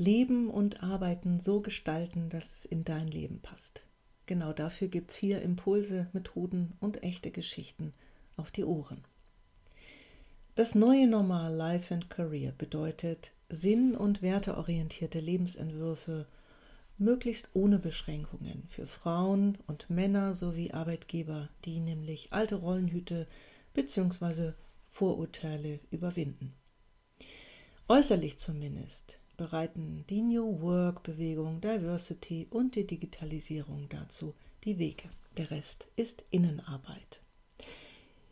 Leben und Arbeiten so gestalten, dass es in dein Leben passt. Genau dafür gibt es hier Impulse, Methoden und echte Geschichten auf die Ohren. Das neue Normal Life and Career bedeutet sinn- und werteorientierte Lebensentwürfe, möglichst ohne Beschränkungen für Frauen und Männer sowie Arbeitgeber, die nämlich alte Rollenhüte bzw. Vorurteile überwinden. Äußerlich zumindest bereiten die New Work-Bewegung, Diversity und die Digitalisierung dazu die Wege. Der Rest ist Innenarbeit.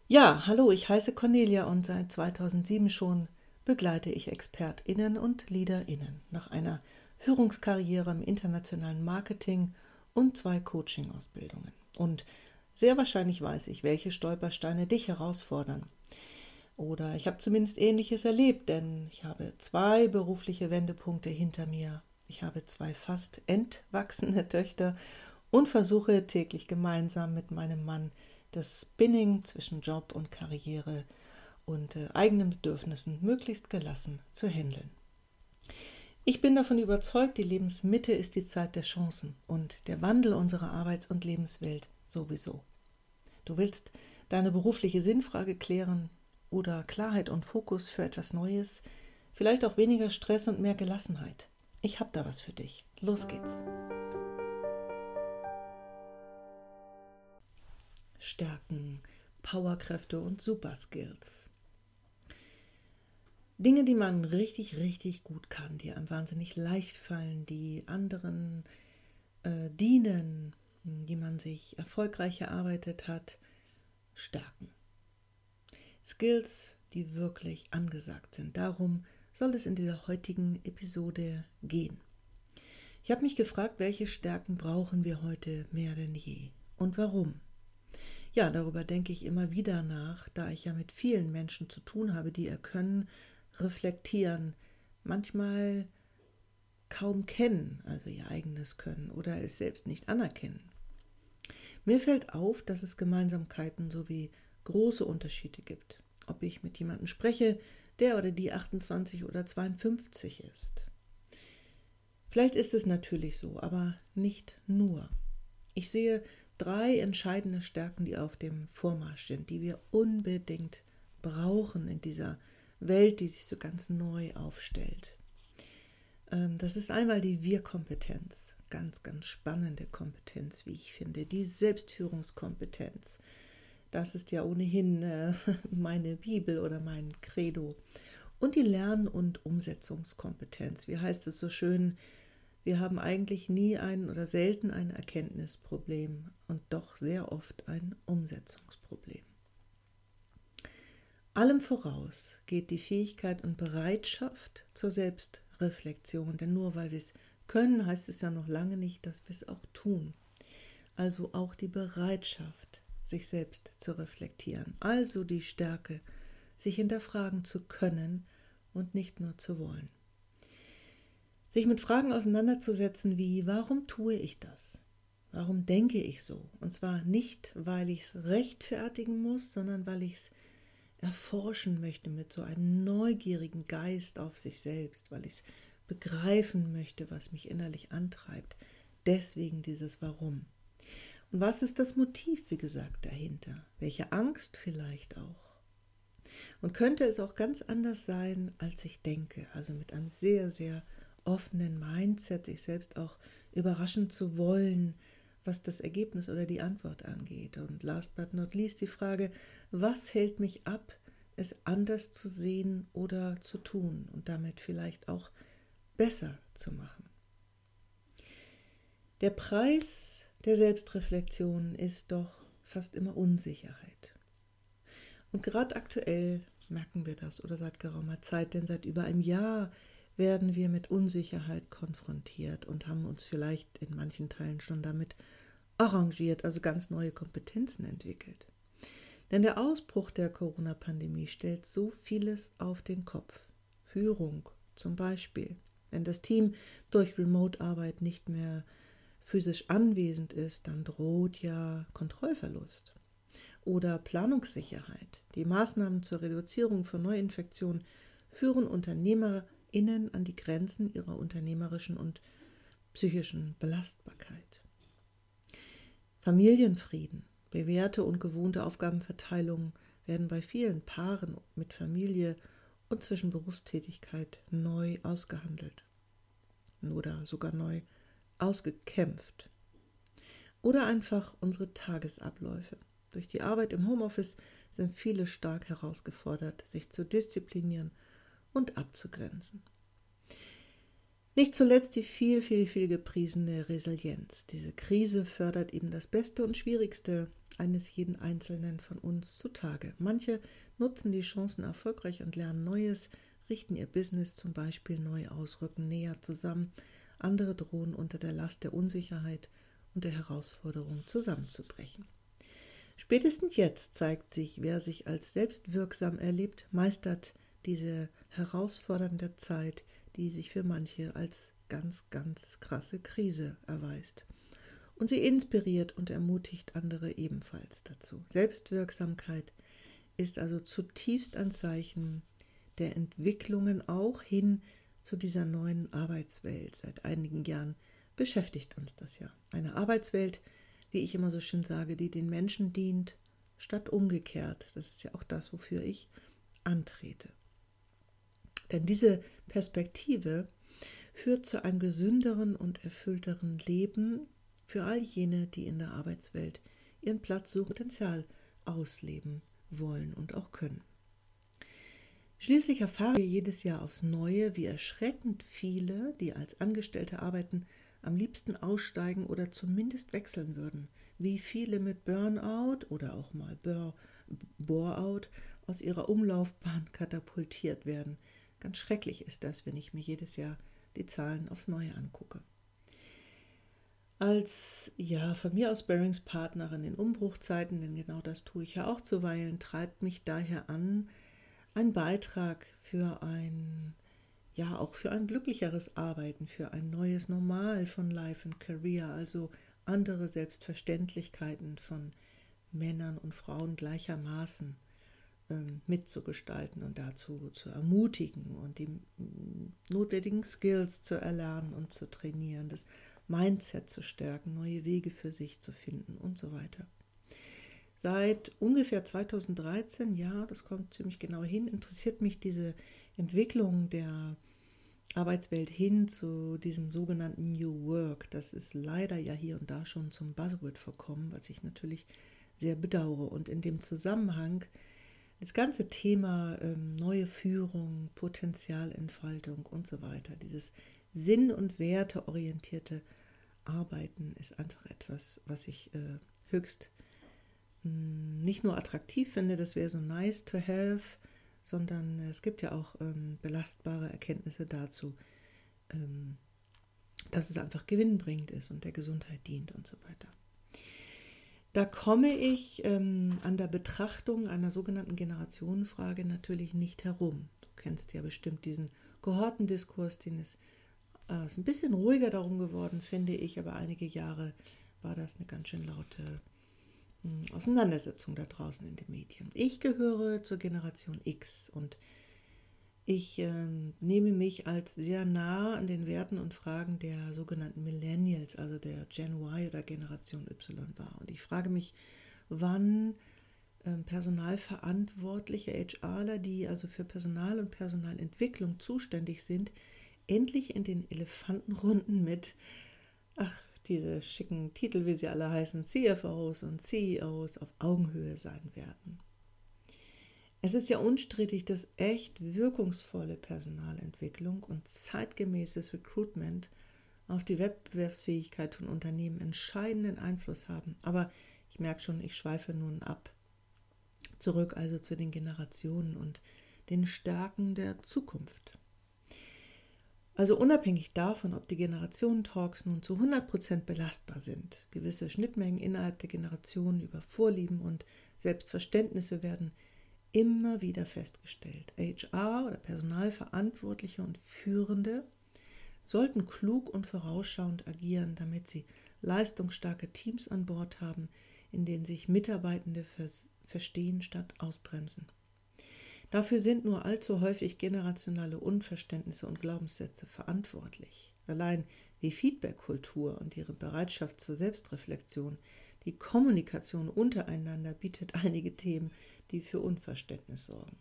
Ja, hallo, ich heiße Cornelia und seit 2007 schon begleite ich ExpertInnen und LeaderInnen nach einer Führungskarriere im internationalen Marketing und zwei Coaching-Ausbildungen. Und sehr wahrscheinlich weiß ich, welche Stolpersteine dich herausfordern. Oder ich habe zumindest Ähnliches erlebt, denn ich habe zwei berufliche Wendepunkte hinter mir. Ich habe zwei fast entwachsene Töchter und versuche täglich gemeinsam mit meinem Mann das Spinning zwischen Job und Karriere und äh, eigenen Bedürfnissen möglichst gelassen zu handeln. Ich bin davon überzeugt, die Lebensmitte ist die Zeit der Chancen und der Wandel unserer Arbeits- und Lebenswelt sowieso. Du willst deine berufliche Sinnfrage klären, oder Klarheit und Fokus für etwas Neues, vielleicht auch weniger Stress und mehr Gelassenheit. Ich habe da was für dich. Los geht's. Stärken, Powerkräfte und Superskills. Dinge, die man richtig, richtig gut kann, die einem wahnsinnig leicht fallen, die anderen äh, dienen, die man sich erfolgreich erarbeitet hat, stärken. Skills, die wirklich angesagt sind. Darum soll es in dieser heutigen Episode gehen. Ich habe mich gefragt, welche Stärken brauchen wir heute mehr denn je und warum? Ja, darüber denke ich immer wieder nach, da ich ja mit vielen Menschen zu tun habe, die erkennen, reflektieren, manchmal kaum kennen, also ihr eigenes Können oder es selbst nicht anerkennen. Mir fällt auf, dass es Gemeinsamkeiten sowie große Unterschiede gibt, ob ich mit jemandem spreche, der oder die 28 oder 52 ist. Vielleicht ist es natürlich so, aber nicht nur. Ich sehe drei entscheidende Stärken, die auf dem Vormarsch sind, die wir unbedingt brauchen in dieser Welt, die sich so ganz neu aufstellt. Ähm, das ist einmal die Wir-Kompetenz, ganz, ganz spannende Kompetenz, wie ich finde, die Selbstführungskompetenz, das ist ja ohnehin äh, meine Bibel oder mein Credo. Und die Lern- und Umsetzungskompetenz. Wie heißt es so schön? Wir haben eigentlich nie ein oder selten ein Erkenntnisproblem und doch sehr oft ein Umsetzungsproblem. Allem voraus geht die Fähigkeit und Bereitschaft zur Selbstreflexion, denn nur weil wir es können, heißt es ja noch lange nicht, dass wir es auch tun. Also auch die Bereitschaft, sich selbst zu reflektieren. Also die Stärke, sich hinterfragen zu können und nicht nur zu wollen. Sich mit Fragen auseinanderzusetzen wie, warum tue ich das? Warum denke ich so? Und zwar nicht, weil ich es rechtfertigen muss, sondern weil ich es erforschen möchte mit so einem neugierigen Geist auf sich selbst, weil ich es begreifen möchte, was mich innerlich antreibt. Deswegen dieses Warum. Und was ist das Motiv, wie gesagt, dahinter? Welche Angst vielleicht auch? Und könnte es auch ganz anders sein, als ich denke, also mit einem sehr, sehr offenen Mindset, sich selbst auch überraschen zu wollen, was das Ergebnis oder die Antwort angeht. Und last but not least die Frage, was hält mich ab, es anders zu sehen oder zu tun und damit vielleicht auch besser zu machen. Der Preis der Selbstreflexion ist doch fast immer Unsicherheit. Und gerade aktuell merken wir das oder seit geraumer Zeit, denn seit über einem Jahr werden wir mit Unsicherheit konfrontiert und haben uns vielleicht in manchen Teilen schon damit arrangiert, also ganz neue Kompetenzen entwickelt. Denn der Ausbruch der Corona-Pandemie stellt so vieles auf den Kopf. Führung zum Beispiel. Wenn das Team durch Remote-Arbeit nicht mehr physisch anwesend ist, dann droht ja Kontrollverlust oder Planungssicherheit. Die Maßnahmen zur Reduzierung von Neuinfektionen führen UnternehmerInnen innen an die Grenzen ihrer unternehmerischen und psychischen Belastbarkeit. Familienfrieden, bewährte und gewohnte Aufgabenverteilung werden bei vielen Paaren mit Familie und zwischen Berufstätigkeit neu ausgehandelt oder sogar neu ausgekämpft. Oder einfach unsere Tagesabläufe. Durch die Arbeit im Homeoffice sind viele stark herausgefordert, sich zu disziplinieren und abzugrenzen. Nicht zuletzt die viel, viel, viel gepriesene Resilienz. Diese Krise fördert eben das Beste und Schwierigste eines jeden Einzelnen von uns zutage. Manche nutzen die Chancen erfolgreich und lernen Neues, richten ihr Business zum Beispiel neu aus, rücken näher zusammen. Andere drohen unter der Last der Unsicherheit und der Herausforderung zusammenzubrechen. Spätestens jetzt zeigt sich, wer sich als selbstwirksam erlebt, meistert diese herausfordernde Zeit, die sich für manche als ganz, ganz krasse Krise erweist. Und sie inspiriert und ermutigt andere ebenfalls dazu. Selbstwirksamkeit ist also zutiefst ein Zeichen der Entwicklungen auch hin zu dieser neuen Arbeitswelt. Seit einigen Jahren beschäftigt uns das ja. Eine Arbeitswelt, wie ich immer so schön sage, die den Menschen dient, statt umgekehrt. Das ist ja auch das, wofür ich antrete. Denn diese Perspektive führt zu einem gesünderen und erfüllteren Leben für all jene, die in der Arbeitswelt ihren Platz suchen, Potenzial ausleben wollen und auch können. Schließlich erfahren wir jedes Jahr aufs Neue, wie erschreckend viele, die als Angestellte arbeiten, am liebsten aussteigen oder zumindest wechseln würden, wie viele mit Burnout oder auch mal Boreout aus ihrer Umlaufbahn katapultiert werden, Ganz schrecklich ist das, wenn ich mir jedes Jahr die Zahlen aufs Neue angucke. Als ja von mir aus Bearingspartnerin in Umbruchzeiten, denn genau das tue ich ja auch zuweilen, treibt mich daher an, ein Beitrag für ein ja auch für ein glücklicheres Arbeiten, für ein neues Normal von Life and Career, also andere Selbstverständlichkeiten von Männern und Frauen gleichermaßen ähm, mitzugestalten und dazu zu ermutigen und die notwendigen Skills zu erlernen und zu trainieren, das Mindset zu stärken, neue Wege für sich zu finden und so weiter. Seit ungefähr 2013, ja, das kommt ziemlich genau hin, interessiert mich diese Entwicklung der Arbeitswelt hin zu diesem sogenannten New Work. Das ist leider ja hier und da schon zum Buzzword verkommen, was ich natürlich sehr bedauere. Und in dem Zusammenhang das ganze Thema ähm, neue Führung, Potenzialentfaltung und so weiter, dieses sinn- und werteorientierte Arbeiten ist einfach etwas, was ich äh, höchst nicht nur attraktiv finde, das wäre so nice to have, sondern es gibt ja auch ähm, belastbare Erkenntnisse dazu, ähm, dass es einfach gewinnbringend ist und der Gesundheit dient und so weiter. Da komme ich ähm, an der Betrachtung einer sogenannten Generationenfrage natürlich nicht herum. Du kennst ja bestimmt diesen Kohortendiskurs, den ist, äh, ist ein bisschen ruhiger darum geworden, finde ich, aber einige Jahre war das eine ganz schön laute Auseinandersetzung da draußen in den Medien. Ich gehöre zur Generation X und ich äh, nehme mich als sehr nah an den Werten und Fragen der sogenannten Millennials, also der Gen Y oder Generation Y wahr. Und ich frage mich, wann äh, personalverantwortliche HRler, die also für Personal und Personalentwicklung zuständig sind, endlich in den Elefantenrunden mit, ach, diese schicken Titel, wie sie alle heißen, CFOs und CEOs auf Augenhöhe sein werden. Es ist ja unstrittig, dass echt wirkungsvolle Personalentwicklung und zeitgemäßes Recruitment auf die Wettbewerbsfähigkeit von Unternehmen entscheidenden Einfluss haben. Aber ich merke schon, ich schweife nun ab. Zurück also zu den Generationen und den Stärken der Zukunft. Also unabhängig davon, ob die Generationentalks nun zu 100% belastbar sind, gewisse Schnittmengen innerhalb der Generationen über Vorlieben und Selbstverständnisse werden immer wieder festgestellt. HR oder Personalverantwortliche und Führende sollten klug und vorausschauend agieren, damit sie leistungsstarke Teams an Bord haben, in denen sich Mitarbeitende verstehen statt ausbremsen. Dafür sind nur allzu häufig generationale Unverständnisse und Glaubenssätze verantwortlich. Allein die Feedback-Kultur und ihre Bereitschaft zur Selbstreflexion, die Kommunikation untereinander bietet einige Themen, die für Unverständnis sorgen.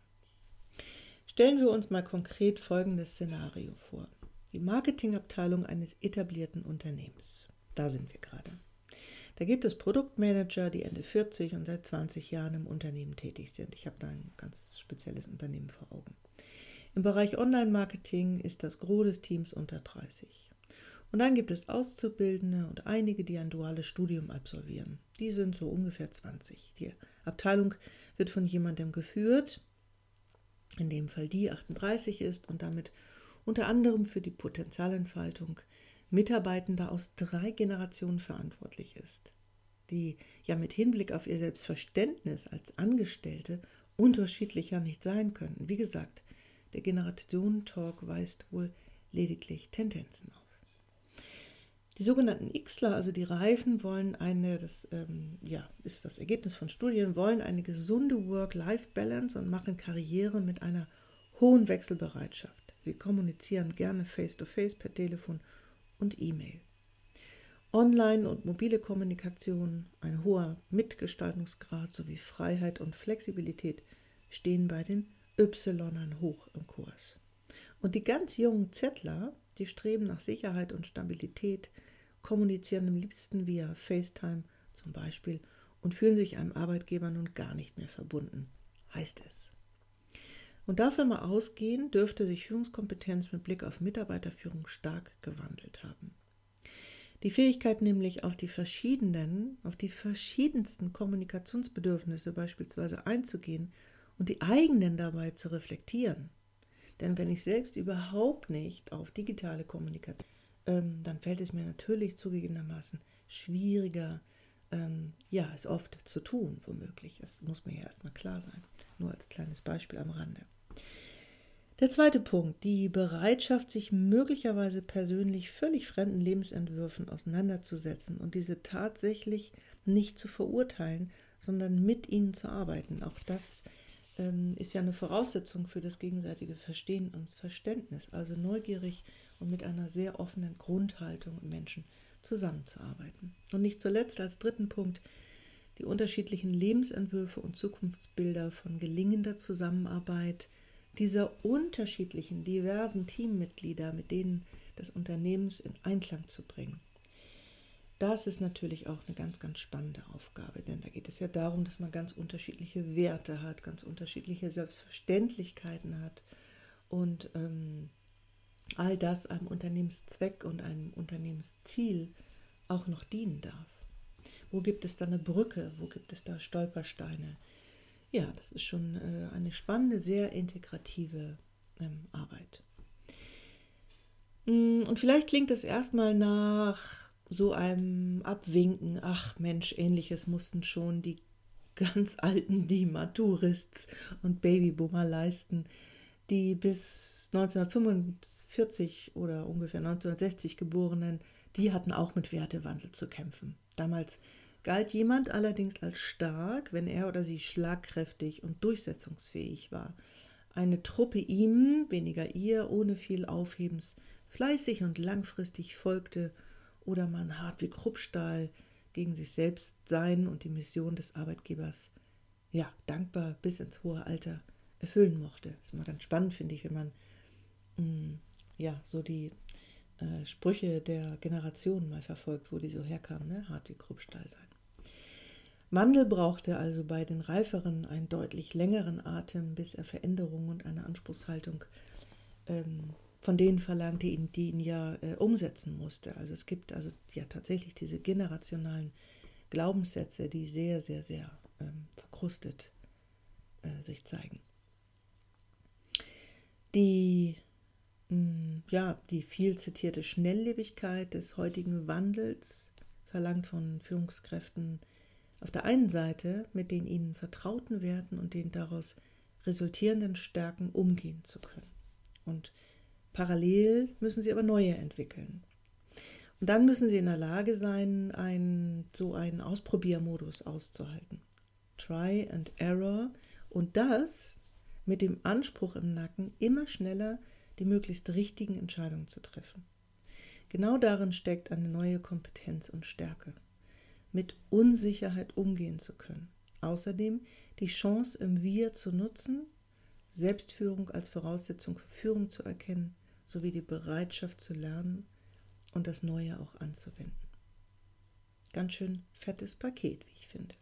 Stellen wir uns mal konkret folgendes Szenario vor. Die Marketingabteilung eines etablierten Unternehmens. Da sind wir gerade. Da gibt es Produktmanager, die Ende 40 und seit 20 Jahren im Unternehmen tätig sind. Ich habe da ein ganz spezielles Unternehmen vor Augen. Im Bereich Online-Marketing ist das Gros des Teams unter 30. Und dann gibt es Auszubildende und einige, die ein duales Studium absolvieren. Die sind so ungefähr 20. Die Abteilung wird von jemandem geführt, in dem Fall die 38 ist und damit unter anderem für die Potenzialentfaltung Mitarbeitender aus drei Generationen verantwortlich ist, die ja mit Hinblick auf ihr Selbstverständnis als Angestellte unterschiedlicher nicht sein können. Wie gesagt, der Generationentalk weist wohl lediglich Tendenzen auf. Die sogenannten Xler, also die Reifen, wollen eine, das ähm, ja, ist das Ergebnis von Studien, wollen eine gesunde Work-Life-Balance und machen Karriere mit einer hohen Wechselbereitschaft. Sie kommunizieren gerne face-to-face -face per Telefon und E-Mail. Online- und mobile Kommunikation, ein hoher Mitgestaltungsgrad sowie Freiheit und Flexibilität stehen bei den Ynern hoch im Kurs. Und die ganz jungen Zettler, die streben nach Sicherheit und Stabilität, kommunizieren am liebsten via FaceTime zum Beispiel und fühlen sich einem Arbeitgeber nun gar nicht mehr verbunden, heißt es. Und davon mal ausgehen, dürfte sich Führungskompetenz mit Blick auf Mitarbeiterführung stark gewandelt haben. Die Fähigkeit nämlich auf die verschiedenen, auf die verschiedensten Kommunikationsbedürfnisse beispielsweise einzugehen und die eigenen dabei zu reflektieren. Denn wenn ich selbst überhaupt nicht auf digitale Kommunikation, ähm, dann fällt es mir natürlich zugegebenermaßen schwieriger, ähm, ja, es oft zu tun, womöglich. Das muss mir ja erstmal klar sein. Nur als kleines Beispiel am Rande. Der zweite Punkt, die Bereitschaft, sich möglicherweise persönlich völlig fremden Lebensentwürfen auseinanderzusetzen und diese tatsächlich nicht zu verurteilen, sondern mit ihnen zu arbeiten. Auch das ähm, ist ja eine Voraussetzung für das gegenseitige Verstehen und Verständnis. Also neugierig und mit einer sehr offenen Grundhaltung im Menschen zusammenzuarbeiten. Und nicht zuletzt als dritten Punkt die unterschiedlichen Lebensentwürfe und Zukunftsbilder von gelingender Zusammenarbeit dieser unterschiedlichen, diversen Teammitglieder mit denen des Unternehmens in Einklang zu bringen. Das ist natürlich auch eine ganz, ganz spannende Aufgabe, denn da geht es ja darum, dass man ganz unterschiedliche Werte hat, ganz unterschiedliche Selbstverständlichkeiten hat und ähm, all das einem Unternehmenszweck und einem Unternehmensziel auch noch dienen darf. Wo gibt es da eine Brücke? Wo gibt es da Stolpersteine? Ja, das ist schon äh, eine spannende, sehr integrative ähm, Arbeit. Mm, und vielleicht klingt es erstmal nach so einem Abwinken, ach Mensch, ähnliches mussten schon die ganz alten die Maturists und Babyboomer leisten, die bis 1945 oder ungefähr 1960 geborenen, die hatten auch mit Wertewandel zu kämpfen. Damals galt jemand allerdings als stark, wenn er oder sie schlagkräftig und durchsetzungsfähig war. Eine Truppe ihm, weniger ihr, ohne viel Aufhebens, fleißig und langfristig folgte oder man hart wie Kruppstahl gegen sich selbst sein und die Mission des Arbeitgebers, ja, dankbar bis ins hohe Alter erfüllen mochte. Das ist immer ganz spannend, finde ich, wenn man mh, mm, ja, so die äh, Sprüche der Generationen mal verfolgt, wo die so herkamen, ne? hart wie Kruppstahl sein. Mandel brauchte also bei den Reiferen einen deutlich längeren Atem, bis er Veränderungen und eine Anspruchshaltung ähm, von denen verlangte, die ihn ja äh, umsetzen musste. Also es gibt also ja tatsächlich diese generationalen Glaubenssätze, die sehr, sehr, sehr ähm, verkrustet äh, sich zeigen. Die, mh, mm, ja, die viel zitierte Schnelllebigkeit des heutigen Wandels verlangt von Führungskräften auf der einen Seite mit den ihnen vertrauten Werten und den daraus resultierenden Stärken umgehen zu können. Und parallel müssen sie aber neue entwickeln. Und dann müssen sie in der Lage sein, ein, so einen Ausprobiermodus auszuhalten. Try and Error. Und das mit dem Anspruch im Nacken, immer schneller die möglichst richtigen Entscheidungen zu treffen. Genau darin steckt eine neue Kompetenz und Stärke, mit Unsicherheit umgehen zu können. Außerdem die Chance im Wir zu nutzen, Selbstführung als Voraussetzung für Führung zu erkennen, sowie die Bereitschaft zu lernen und das Neue auch anzuwenden. Ganz schön fettes Paket, wie ich finde.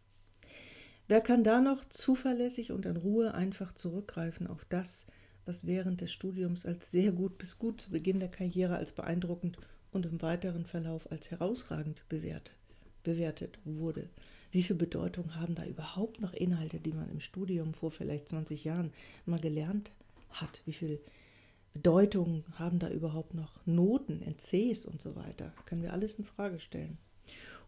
Wer kann da noch zuverlässig und in Ruhe einfach zurückgreifen auf das, was während des Studiums als sehr gut bis gut zu Beginn der Karriere als beeindruckend und im weiteren Verlauf als herausragend bewertet, bewertet wurde? Wie viel Bedeutung haben da überhaupt noch Inhalte, die man im Studium vor vielleicht 20 Jahren mal gelernt hat? Wie viel Bedeutung haben da überhaupt noch Noten, NCs und so weiter? Können wir alles in Frage stellen.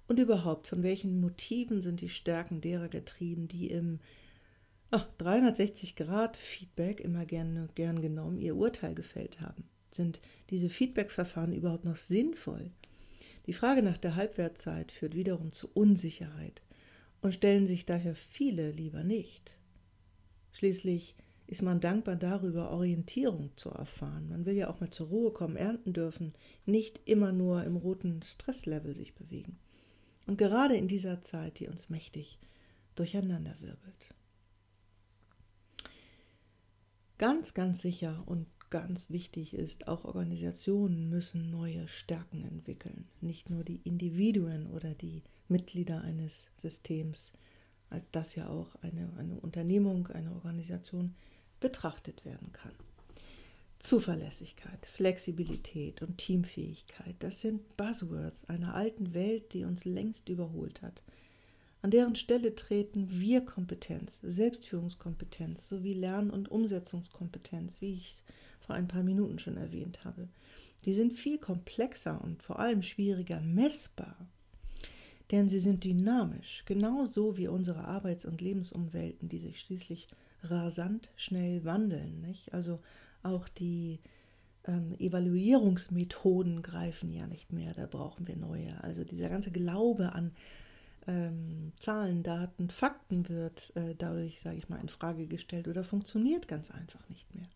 Und überhaupt, von welchen Motiven sind die Stärken derer getrieben, die im ach, 360 Grad Feedback immer gerne gern genommen ihr Urteil gefällt haben? Sind diese Feedback-Verfahren überhaupt noch sinnvoll? Die Frage nach der Halbwertzeit führt wiederum zu Unsicherheit und stellen sich daher viele lieber nicht. Schließlich ist man dankbar darüber, Orientierung zu erfahren. Man will ja auch mal zur Ruhe kommen, ernten dürfen, nicht immer nur im roten Stresslevel sich bewegen. Und gerade in dieser Zeit, die uns mächtig durcheinanderwirbelt. Ganz, ganz sicher und ganz wichtig ist, auch Organisationen müssen neue Stärken entwickeln. Nicht nur die Individuen oder die Mitglieder eines Systems, das ja auch eine, eine Unternehmung, eine Organisation betrachtet werden kann. Zuverlässigkeit, Flexibilität und Teamfähigkeit, das sind Buzzwords einer alten Welt, die uns längst überholt hat. An deren Stelle treten Wir-Kompetenz, Selbstführungskompetenz sowie Lern- und Umsetzungskompetenz, wie ich es vor ein paar Minuten schon erwähnt habe. Die sind viel komplexer und vor allem schwieriger messbar, denn sie sind dynamisch, genauso wie unsere Arbeits- und Lebensumwelten, die sich schließlich rasant schnell wandeln. Nicht? Also auch die ähm, Evaluierungsmethoden greifen ja nicht mehr, da brauchen wir neue. Also dieser ganze Glaube an ähm, Zahlen, Daten, Fakten wird äh, dadurch, sage ich mal, in Frage gestellt oder funktioniert ganz einfach nicht mehr.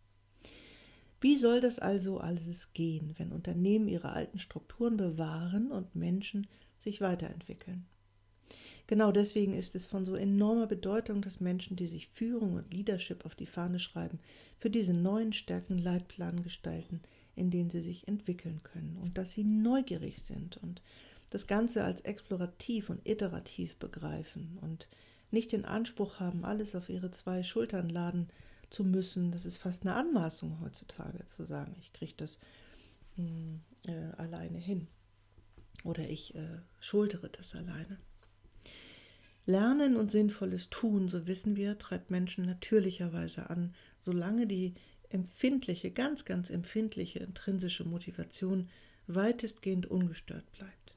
Wie soll das also alles gehen, wenn Unternehmen ihre alten Strukturen bewahren und Menschen sich weiterentwickeln? Genau deswegen ist es von so enormer Bedeutung, dass Menschen, die sich Führung und Leadership auf die Fahne schreiben, für diese neuen Stärken Leitplan gestalten, in denen sie sich entwickeln können und dass sie neugierig sind und das Ganze als explorativ und iterativ begreifen und nicht den Anspruch haben, alles auf ihre zwei Schultern laden zu müssen. Das ist fast eine Anmaßung heutzutage zu sagen, ich kriege das hm, äh, alleine hin oder ich äh, schultere das alleine. Lernen und sinnvolles Tun, so wissen wir, treibt Menschen natürlicherweise an, solange die empfindliche, ganz, ganz empfindliche intrinsische Motivation weitestgehend ungestört bleibt.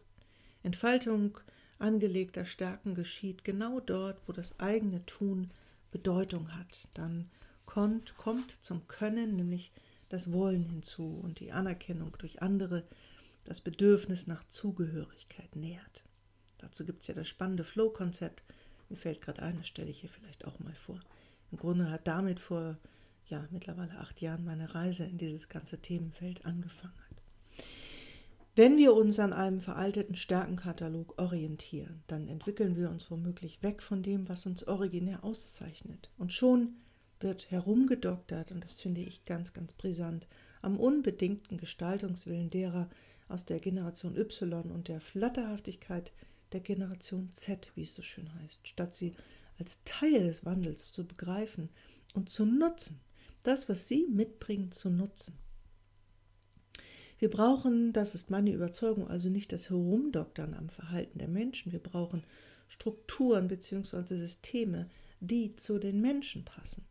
Entfaltung angelegter Stärken geschieht genau dort, wo das eigene Tun Bedeutung hat. Dann kommt, kommt zum Können nämlich das Wollen hinzu und die Anerkennung durch andere das Bedürfnis nach Zugehörigkeit nährt. Dazu gibt es ja das spannende Flow-Konzept. Mir fällt gerade ein, das stelle ich hier vielleicht auch mal vor. Im Grunde hat damit vor ja, mittlerweile acht Jahren meine Reise in dieses ganze Themenfeld angefangen. Wenn wir uns an einem veralteten Stärkenkatalog orientieren, dann entwickeln wir uns womöglich weg von dem, was uns originär auszeichnet. Und schon wird herumgedoktert, und das finde ich ganz, ganz brisant, am unbedingten Gestaltungswillen derer aus der Generation Y und der Flatterhaftigkeit der Generation Z, wie es so schön heißt, statt sie als Teil des Wandels zu begreifen und zu nutzen, das, was sie mitbringen, zu nutzen. Wir brauchen, das ist meine Überzeugung, also nicht das Herumdoktern am Verhalten der Menschen, wir brauchen Strukturen bzw. Systeme, die zu den Menschen passen.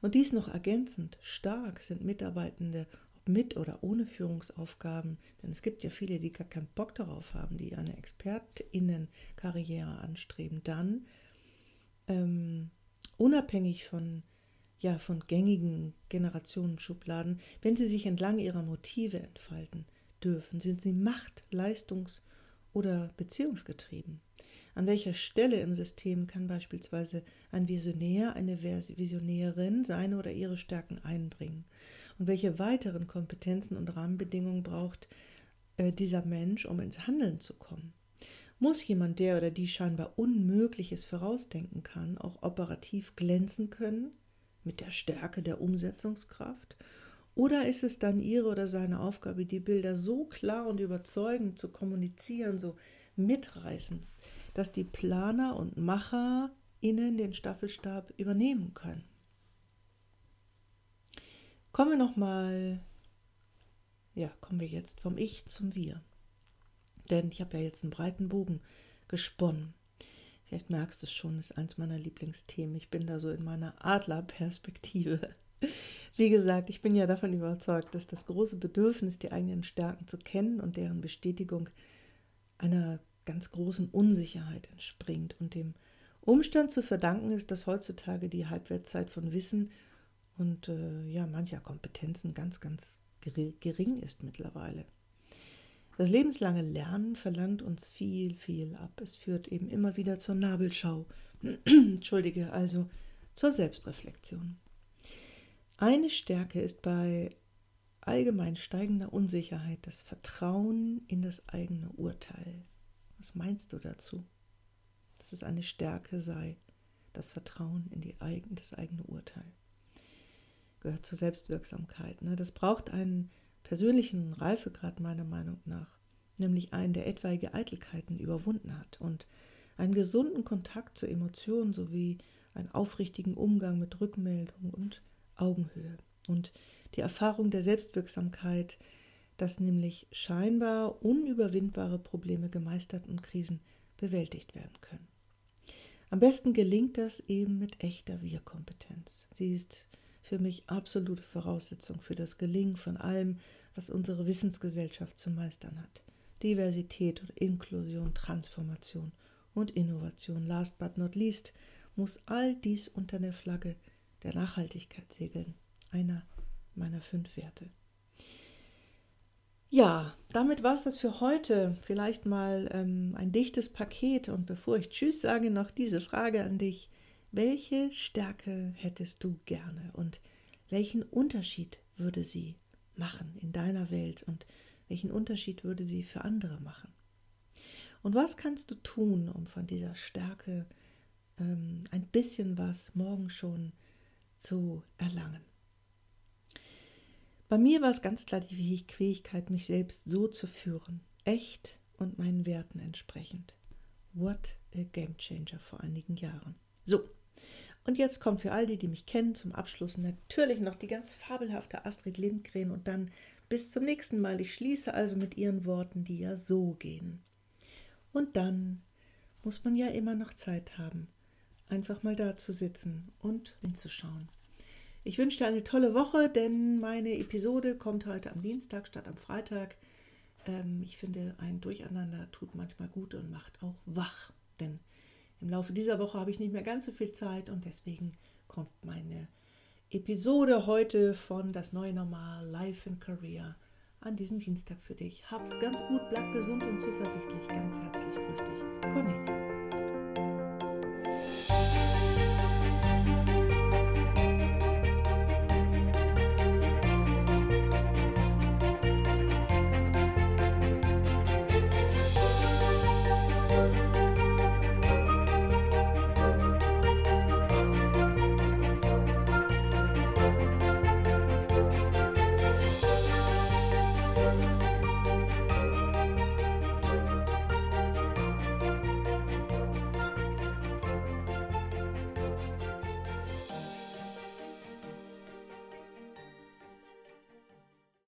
Und dies noch ergänzend stark sind Mitarbeitende mit oder ohne Führungsaufgaben, denn es gibt ja viele, die gar keinen Bock darauf haben, die eine Expertinnenkarriere anstreben, dann ähm, unabhängig von ja von gängigen Generationenschubladen, wenn sie sich entlang ihrer Motive entfalten dürfen, sind sie macht-, leistungs- oder beziehungsgetrieben. An welcher Stelle im System kann beispielsweise ein Visionär, eine Visionärin seine oder ihre Stärken einbringen? Und welche weiteren Kompetenzen und Rahmenbedingungen braucht äh, dieser Mensch, um ins Handeln zu kommen? Muss jemand, der oder die scheinbar Unmögliches vorausdenken kann, auch operativ glänzen können mit der Stärke der Umsetzungskraft? Oder ist es dann ihre oder seine Aufgabe, die Bilder so klar und überzeugend zu kommunizieren, so mitreißend, dass die Planer und Macher innen den Staffelstab übernehmen können? Kommen wir nochmal, ja, kommen wir jetzt vom Ich zum Wir. Denn ich habe ja jetzt einen breiten Bogen gesponnen. Vielleicht merkst du es schon, ist eins meiner Lieblingsthemen. Ich bin da so in meiner Adlerperspektive. Wie gesagt, ich bin ja davon überzeugt, dass das große Bedürfnis, die eigenen Stärken zu kennen und deren Bestätigung einer ganz großen Unsicherheit entspringt und dem Umstand zu verdanken ist, dass heutzutage die Halbwertszeit von Wissen und äh, ja mancher Kompetenzen ganz, ganz gering ist mittlerweile. Das lebenslange Lernen verlangt uns viel, viel ab. Es führt eben immer wieder zur Nabelschau. Entschuldige, also zur Selbstreflexion. Eine Stärke ist bei allgemein steigender Unsicherheit das Vertrauen in das eigene Urteil. Was meinst du dazu? Dass es eine Stärke sei, das Vertrauen in die eigen, das eigene Urteil. Gehört zur Selbstwirksamkeit. Ne? Das braucht einen persönlichen Reifegrad meiner Meinung nach, nämlich einen, der etwaige Eitelkeiten überwunden hat und einen gesunden Kontakt zu Emotionen sowie einen aufrichtigen Umgang mit Rückmeldung und Augenhöhe und die Erfahrung der Selbstwirksamkeit, dass nämlich scheinbar unüberwindbare Probleme gemeistert und Krisen bewältigt werden können. Am besten gelingt das eben mit echter Wir-Kompetenz. Sie ist für mich absolute Voraussetzung für das Gelingen von allem, was unsere Wissensgesellschaft zu meistern hat. Diversität und Inklusion, Transformation und Innovation. Last but not least muss all dies unter der Flagge der Nachhaltigkeit segeln. Einer meiner fünf Werte. Ja, damit war es das für heute. Vielleicht mal ähm, ein dichtes Paket. Und bevor ich Tschüss sage, noch diese Frage an dich. Welche Stärke hättest du gerne und welchen Unterschied würde sie machen in deiner Welt und welchen Unterschied würde sie für andere machen? Und was kannst du tun, um von dieser Stärke ähm, ein bisschen was morgen schon zu erlangen? Bei mir war es ganz klar die Fähigkeit, mich selbst so zu führen, echt und meinen Werten entsprechend. What a game changer vor einigen Jahren. So, und jetzt kommt für all die, die mich kennen, zum Abschluss natürlich noch die ganz fabelhafte Astrid Lindgren und dann bis zum nächsten Mal. Ich schließe also mit ihren Worten, die ja so gehen. Und dann muss man ja immer noch Zeit haben, einfach mal da zu sitzen und hinzuschauen. Ich wünsche dir eine tolle Woche, denn meine Episode kommt heute am Dienstag statt am Freitag. Ähm, ich finde, ein Durcheinander tut manchmal gut und macht auch wach, denn im Laufe dieser Woche habe ich nicht mehr ganz so viel Zeit und deswegen kommt meine Episode heute von Das neue Normal Life in Career an diesem Dienstag für dich. Hab's ganz gut, bleib gesund und zuversichtlich. Ganz herzlich grüß dich, Cornelia.